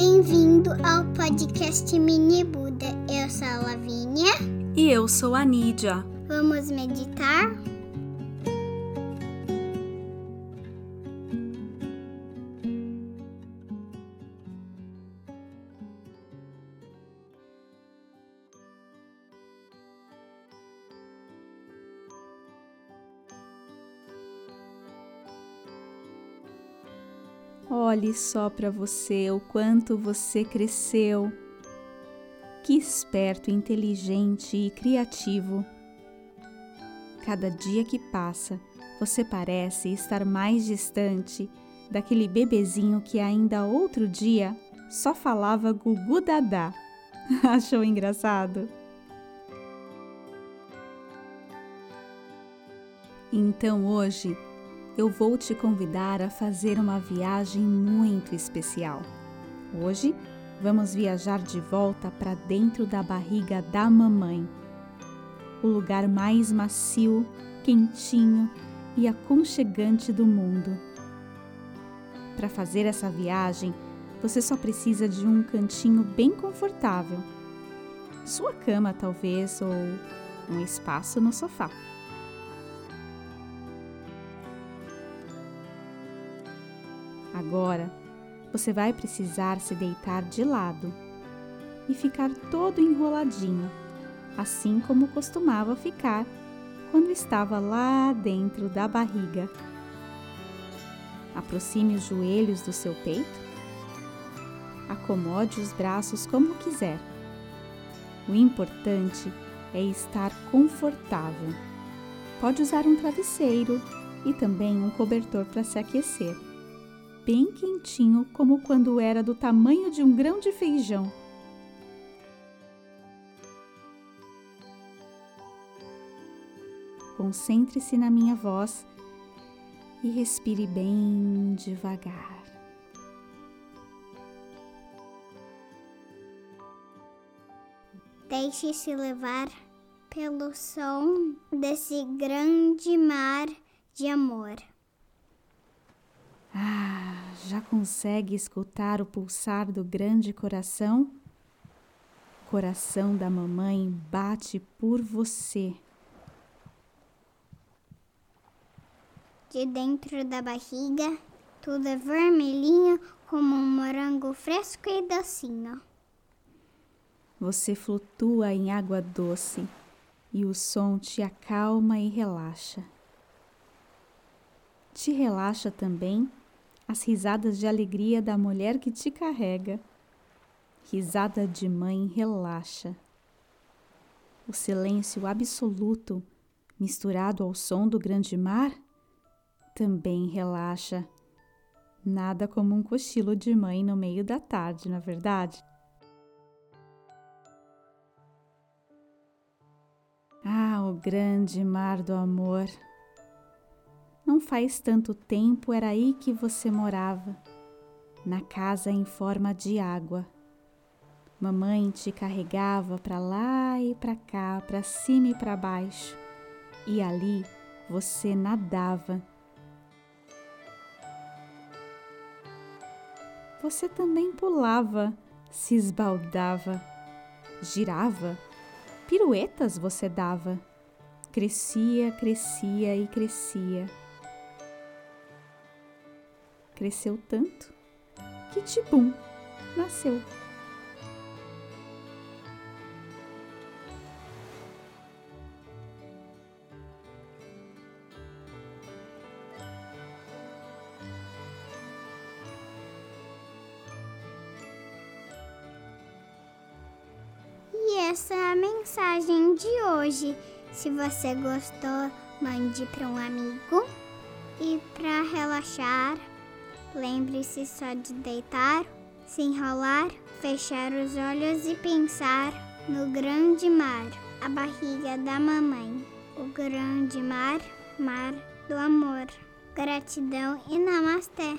Bem-vindo ao podcast Mini Buda. Eu sou a Lavínia. E eu sou a Nídia. Vamos meditar? Olhe só para você o quanto você cresceu. Que esperto, inteligente e criativo. Cada dia que passa, você parece estar mais distante daquele bebezinho que ainda outro dia só falava gugu dadá. Achou engraçado? Então hoje eu vou te convidar a fazer uma viagem muito especial. Hoje vamos viajar de volta para dentro da barriga da mamãe, o lugar mais macio, quentinho e aconchegante do mundo. Para fazer essa viagem, você só precisa de um cantinho bem confortável. Sua cama, talvez, ou um espaço no sofá. Agora, você vai precisar se deitar de lado e ficar todo enroladinho, assim como costumava ficar quando estava lá dentro da barriga. Aproxime os joelhos do seu peito. Acomode os braços como quiser. O importante é estar confortável. Pode usar um travesseiro e também um cobertor para se aquecer bem quentinho, como quando era do tamanho de um grão de feijão. Concentre-se na minha voz e respire bem devagar. Deixe-se levar pelo som desse grande mar de amor. Ah, já consegue escutar o pulsar do grande coração? O coração da mamãe bate por você. De dentro da barriga, tudo é vermelhinho como um morango fresco e docinho. Você flutua em água doce e o som te acalma e relaxa. Te relaxa também as risadas de alegria da mulher que te carrega. Risada de mãe relaxa. O silêncio absoluto, misturado ao som do grande mar, também relaxa. Nada como um cochilo de mãe no meio da tarde, na é verdade? Ah, o grande mar do amor! Não faz tanto tempo era aí que você morava, na casa em forma de água. Mamãe te carregava para lá e para cá, para cima e para baixo, e ali você nadava. Você também pulava, se esbaldava, girava, piruetas você dava. Crescia, crescia e crescia cresceu tanto que Tibum nasceu. E essa é a mensagem de hoje. Se você gostou, mande para um amigo. E para relaxar, Lembre-se só de deitar, se enrolar, fechar os olhos e pensar no grande mar, a barriga da mamãe, o grande mar, mar do amor. Gratidão e namastê.